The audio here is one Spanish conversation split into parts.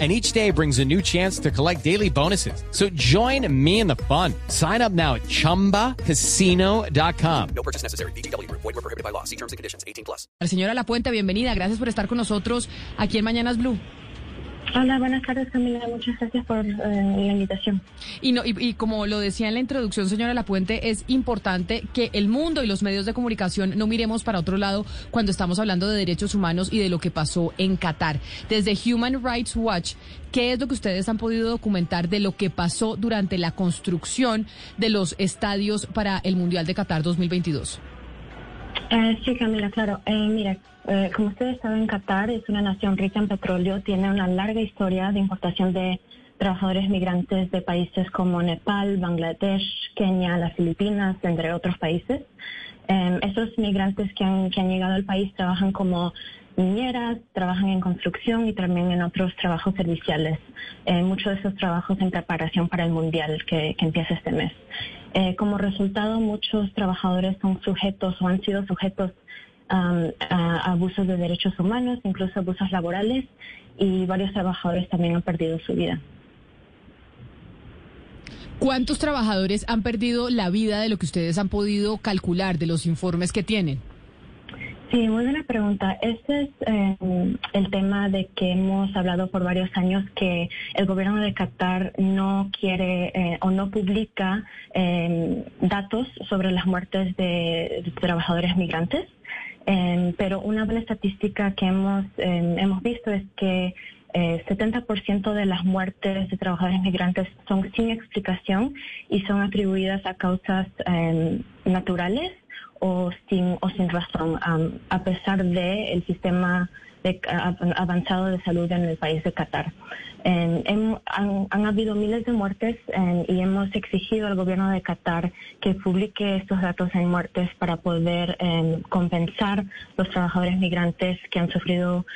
and each day brings a new chance to collect daily bonuses. So join me in the fun. Sign up now at ChumbaCasino.com. No purchase necessary. BGW. Void were prohibited by law. See terms and conditions. 18 plus. Señora La Puente, bienvenida. Gracias por estar con nosotros aquí en Mañanas Blue. Hola, buenas tardes Camila, muchas gracias por eh, la invitación. Y, no, y, y, como lo decía en la introducción, señora Lapuente, es importante que el mundo y los medios de comunicación no miremos para otro lado cuando estamos hablando de derechos humanos y de lo que pasó en Qatar. Desde Human Rights Watch, ¿qué es lo que ustedes han podido documentar de lo que pasó durante la construcción de los estadios para el Mundial de Qatar 2022? Eh, sí, Camila, claro. Eh, mira, eh, como ustedes saben, Qatar es una nación rica en petróleo, tiene una larga historia de importación de trabajadores migrantes de países como Nepal, Bangladesh, Kenia, las Filipinas, entre otros países. Eh, esos migrantes que han, llegado al país trabajan como niñeras, trabajan en construcción y también en otros trabajos serviciales. Eh, muchos de esos trabajos en preparación para el Mundial que empieza este mes. Eh, como resultado, muchos trabajadores son sujetos o han sido sujetos um, a abusos de derechos humanos, incluso abusos laborales, y varios trabajadores también han perdido su vida. ¿Cuántos trabajadores han perdido la vida de lo que ustedes han podido calcular de los informes que tienen? Sí, muy buena pregunta. Este es eh, el tema de que hemos hablado por varios años que el gobierno de Qatar no quiere eh, o no publica eh, datos sobre las muertes de, trabajadores migrantes. Eh, pero una buena estadística que hemos, hemos visto es que eh, 70% de las muertes de trabajadores migrantes son sin explicación y son atribuidas a causas naturales o sin, o sin razón, um, a pesar del el sistema de, avanzado de salud en el país de Qatar. Han, habido miles de muertes y hemos exigido al gobierno de Qatar que publique estos datos en muertes para poder eh, compensar los trabajadores migrantes que han sufrido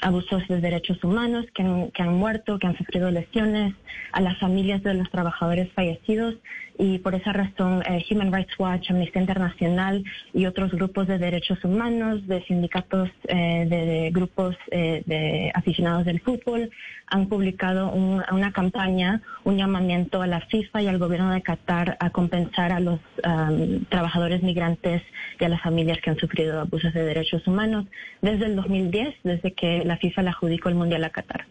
abusos de derechos humanos, que han, que han muerto, que han sufrido lesiones, a las familias de los trabajadores fallecidos y por esa razón eh, Human Rights Watch, Amnistía Internacional y otros grupos de derechos humanos, de sindicatos, eh, de, de, grupos eh, de aficionados del fútbol, han publicado un, una campaña, un llamamiento a la FIFA y al gobierno de Qatar a compensar a los trabajadores migrantes y a las familias que han sufrido abusos de derechos humanos desde el 2010, desde que la FIFA le adjudicó el Mundial a Qatar.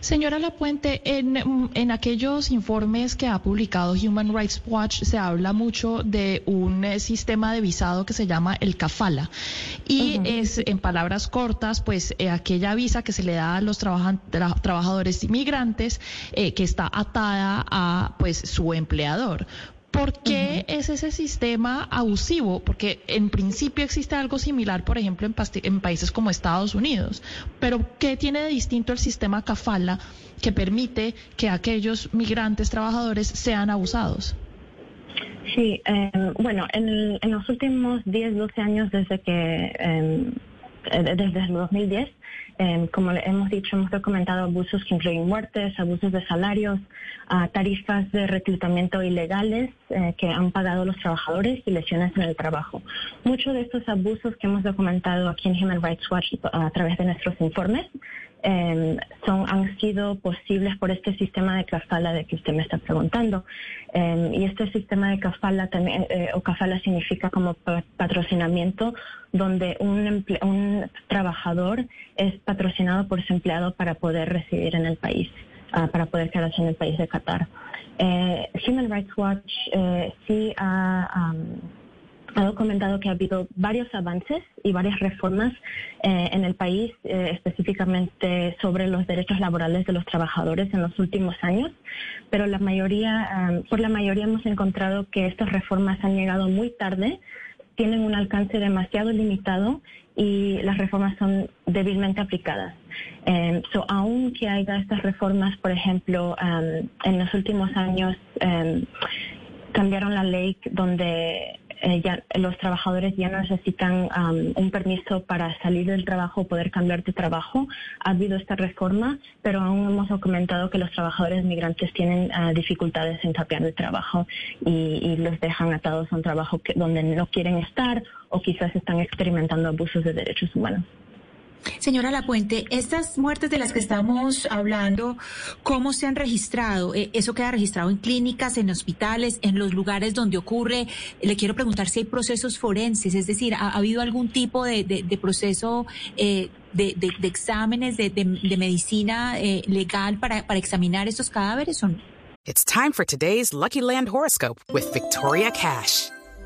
Señora Lapuente, en, en, aquellos informes que ha publicado Human Rights Watch se habla mucho de un eh, sistema de visado que se llama el CAFALA y uh -huh. es, en palabras cortas, pues eh, aquella visa que se le da a los trabaja tra trabajadores inmigrantes eh, que está atada a pues su empleador. ¿Por qué uh -huh. es ese sistema abusivo? Porque en principio existe algo similar, por ejemplo, en, en, países como Estados Unidos. Pero ¿qué tiene de distinto el sistema CAFALA que permite que aquellos migrantes trabajadores sean abusados? Sí, eh, bueno, en, el, en, los últimos 10, 12 años desde que... Eh, desde el 2010, eh, como hemos dicho, hemos documentado abusos que incluyen muertes, abusos de salarios, tarifas de reclutamiento ilegales eh, que han pagado los trabajadores y lesiones en el trabajo. Muchos de estos abusos que hemos documentado aquí en Human Rights Watch a través de nuestros informes eh, son, han sido posibles por este sistema de kafala de que usted me está preguntando. Eh, y este sistema de kafala también, eh, o kafala significa como patrocinamiento, donde un, un, trabajador es patrocinado por su empleado para poder residir en el país, uh, para poder quedarse en el país de Qatar. Human Rights Watch sí ha... Um, ha documentado que ha habido varios avances y varias reformas eh, en el país, eh, específicamente sobre los derechos laborales de los trabajadores en los últimos años, pero la mayoría, um, por la mayoría hemos encontrado que estas reformas han llegado muy tarde, tienen un alcance demasiado limitado y las reformas son débilmente aplicadas. Um, so, aunque haya estas reformas, por ejemplo, um, en los últimos años cambiaron la ley donde eh, ya, los trabajadores ya necesitan un permiso para salir del trabajo o poder cambiar de trabajo. Ha habido esta reforma, pero aún hemos documentado que los trabajadores migrantes tienen uh, dificultdes en cambiar de trabajo y, los dejan atados a un trabajo donde no quieren estar o quizás están experimentando abusos de derechos humanos. Señora Lapuente, estas muertes de las que estamos hablando, ¿cómo se han registrado? Eh, ¿Eso queda registrado en clínicas, en hospitales, en los lugares donde ocurre? Le quiero preguntar si hay procesos forenses, es decir, ¿ha, ha habido algún tipo de, proceso eh, de, exámenes de, medicina eh, legal para, examinar estos cadáveres time for today's Lucky Land horoscope with Victoria Cash.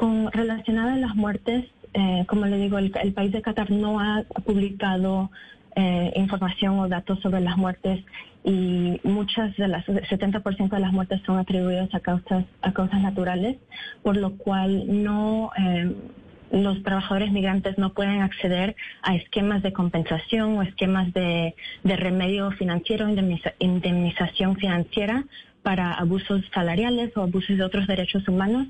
Con relacionada a las muertes, eh, como le digo, el, país de Qatar no ha publicado eh, información o datos sobre las muertes y muchas de las 70% de las muertes son atribuidas a causas a causas naturales, por lo cual no eh, los trabajadores migrantes no pueden acceder a esquemas de compensación o esquemas de, de remedio financiero, indemniza, indemnización financiera para abusos salariales o abusos de otros derechos humanos.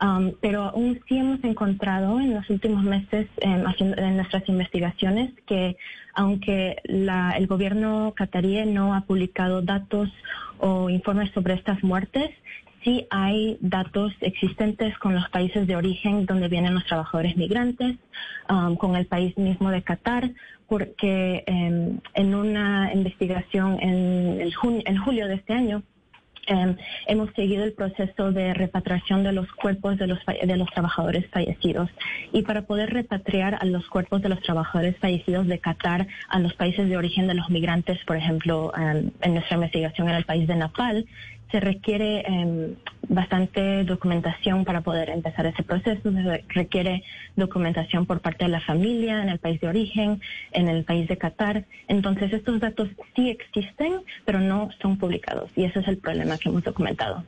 Um, pero aún sí hemos encontrado en los últimos meses haciendo, en nuestras investigaciones que aunque la, el gobierno catarí no ha publicado datos o informes sobre estas muertes, sí hay datos existentes con los países de origen donde vienen los trabajadores migrantes, um, con el país mismo de Qatar, porque eh, en una investigación en, el junio, en julio de este año, eh, hemos seguido el proceso de repatriación de los cuerpos de los, de los trabajadores fallecidos. Y para poder repatriar a los cuerpos de los trabajadores fallecidos de Qatar a los países de origen de los migrantes, por ejemplo, eh, en nuestra investigación en el país de Nepal, se requiere eh, bastante documentación para poder empezar ese proceso. Se requiere documentación por parte de la familia en el país de origen, en el país de Qatar. Entonces, estos datos sí existen, pero no son publicados. Y ese es el problema que hemos documentado.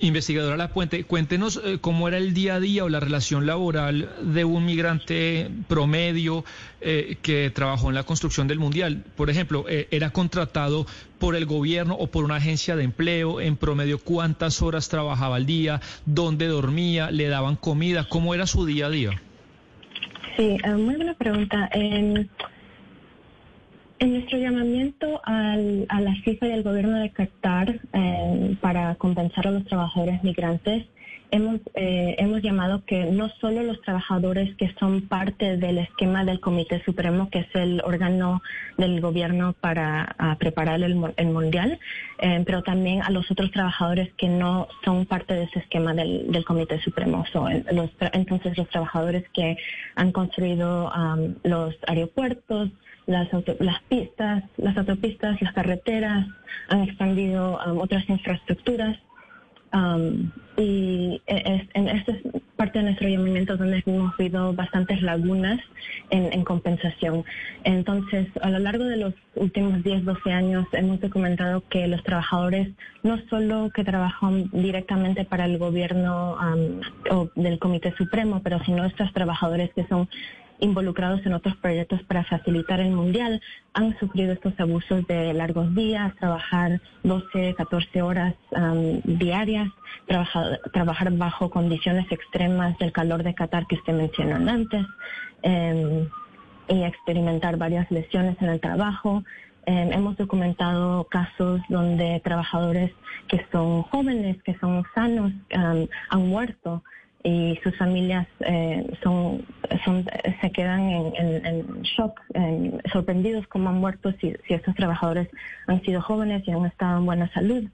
Investigadora La Puente, cuéntenos eh, cómo era el día a día o la relación laboral de un migrante promedio eh, que trabajó en la construcción del Mundial. Por ejemplo, eh, ¿era contratado por el gobierno o por una agencia de empleo? En promedio, ¿cuántas horas trabajaba al día? ¿Dónde dormía? ¿Le daban comida? ¿Cómo era su día a día? Sí, muy buena pregunta. Nuestro llamamiento al, a la FIFA y al gobierno de Qatar eh, para compensar a los trabajadores migrantes, hemos, eh, hemos llamado que no solo los trabajadores que son parte del esquema del Comité Supremo, que es el órgano del gobierno para preparar el, el Mundial, eh, pero también a los otros trabajadores que no son parte de ese esquema del, del Comité Supremo. So, los, entonces, los trabajadores que han construido um, los aeropuertos, las, auto, las pistas, las autopistas, las carreteras, han expandido um, otras infraestructuras. Um, y es, en esta es parte de nuestro llamamiento donde hemos visto bastantes lagunas en, en, compensación. Entonces, a lo largo de los últimos 10, 12 años hemos documentado que los trabajadores, no solo que trabajan directamente para el gobierno um, o del Comité Supremo, pero sino estos trabajadores que son involucrados en otros proyectos para facilitar el mundial han sufrido estos abusos de largos días, trabajar 12, 14 horas um, diarias, trabajar, trabajar bajo condiciones extremas del calor de Qatar que usted mencionó antes um, y experimentar varias lesiones en el trabajo. Um, hemos documentado casos donde trabajadores que son jóvenes, que son sanos, han muerto y sus familias eh, son, son, se quedan en, en, shock, en, sorprendidos como han muerto si, si estos trabajadores han sido jóvenes y han estado en buena salud.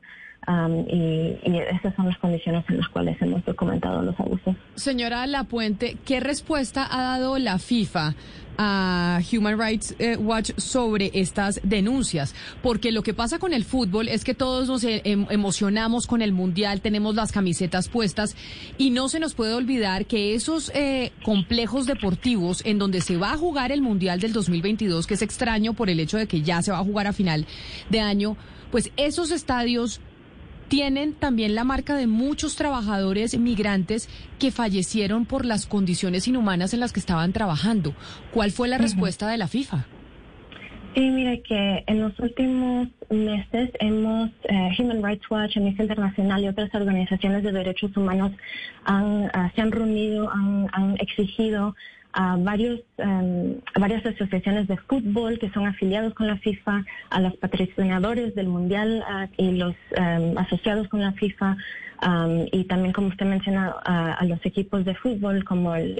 Um, y, esas son las condiciones en las cuales hemos documentado los abusos. Señora Lapuente, ¿qué respuesta ha dado la FIFA a Human Rights eh, Watch sobre estas denuncias? Porque lo que pasa con el fútbol es que todos nos eh, em- emocionamos con el Mundial, tenemos las camisetas puestas y no se nos puede olvidar que esos eh, complejos deportivos en donde se va a jugar el Mundial del 2022, que es extraño por el hecho de que ya se va a jugar a final de año, pues esos estadios tienen también la marca de muchos trabajadores migrantes que fallecieron por las condiciones inhumanas en las que estaban trabajando. ¿Cuál fue la respuesta de la FIFA? Sí, mire que en los últimos meses hemos, eh, Human Rights Watch, Amnistía Internacional y otras organizaciones de derechos humanos han, ah, se han reunido, han, han exigido a varios, em, varias asociaciones de fútbol que son afiliados con la FIFA, a los patrocinadores del Mundial y los em, asociados con la FIFA, y también, como usted menciona, a, los equipos de fútbol como el,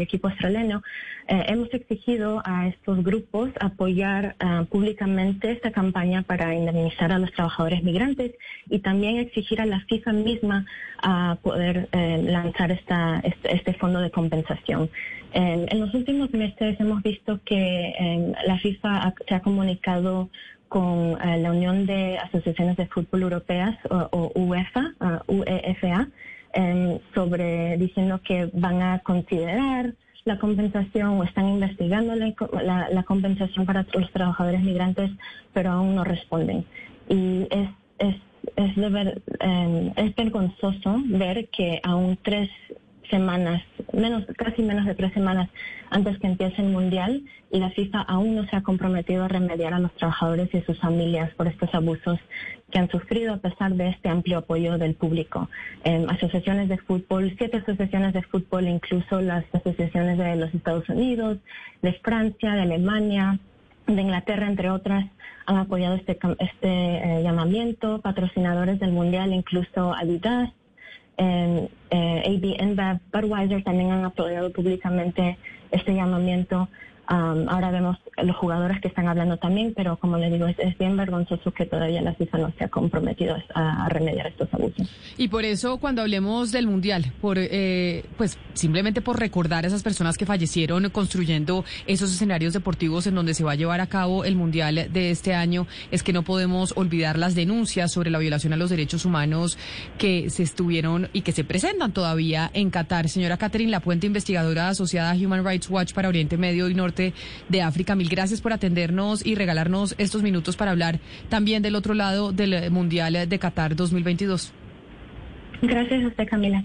equipo australiano. Eh, hemos exigido a estos grupos apoyar ah, públicamente esta campaña para indemnizar a los trabajadores migrantes y también exigir a la FIFA misma a poder eh, lanzar esta, este, este fondo de compensación. En los últimos meses hemos visto que eh, la FIFA ha- se ha comunicado con eh, la Unión de Asociaciones de Fútbol Europeas o, o UEFA, ah, UEFA, em, sobre diciendo que van a considerar la compensación o están investigando la, la- la compensación para los trabajadores migrantes, pero aún no responden. Y es, es, es, de ver- em, es vergonzoso ver que aún tres semanas, menos, casi menos de tres semanas antes que empiece el Mundial, y la FIFA aún no se ha comprometido a remediar a los trabajadores y sus familias por estos abusos que han sufrido a pesar de este amplio apoyo del público. Em, asociaciones de fútbol, siete asociaciones de fútbol, incluso las asociaciones de los Estados Unidos, de Francia, de Alemania, de Inglaterra, entre otras, han apoyado este, este eh, llamamiento, patrocinadores del Mundial, incluso Adidas, eh, AB InBev, Budweiser también han apoyado públicamente este llamamiento. Um, ahora vemos los jugadores que están hablando también, pero como le digo, es, bien vergonzoso que todavía la FIFA no se ha comprometido a, a remediar estos abusos. Y por eso cuando hablemos del Mundial, por eh, pues simplemente por recordar a esas personas que fallecieron construyendo esos escenarios deportivos en donde se va a llevar a cabo el Mundial de este año, es que no podemos olvidar las denuncias sobre la violación a los derechos humanos que se estuvieron y que se presentan todavía en Qatar. Señora Catherine Lapuente, investigadora asociada a Human Rights Watch para Oriente Medio y Norte de África, mil gracias por atendernos y regalarnos estos minutos para hablar también del otro lado del Mundial de Qatar 2022. Gracias a usted, Camila.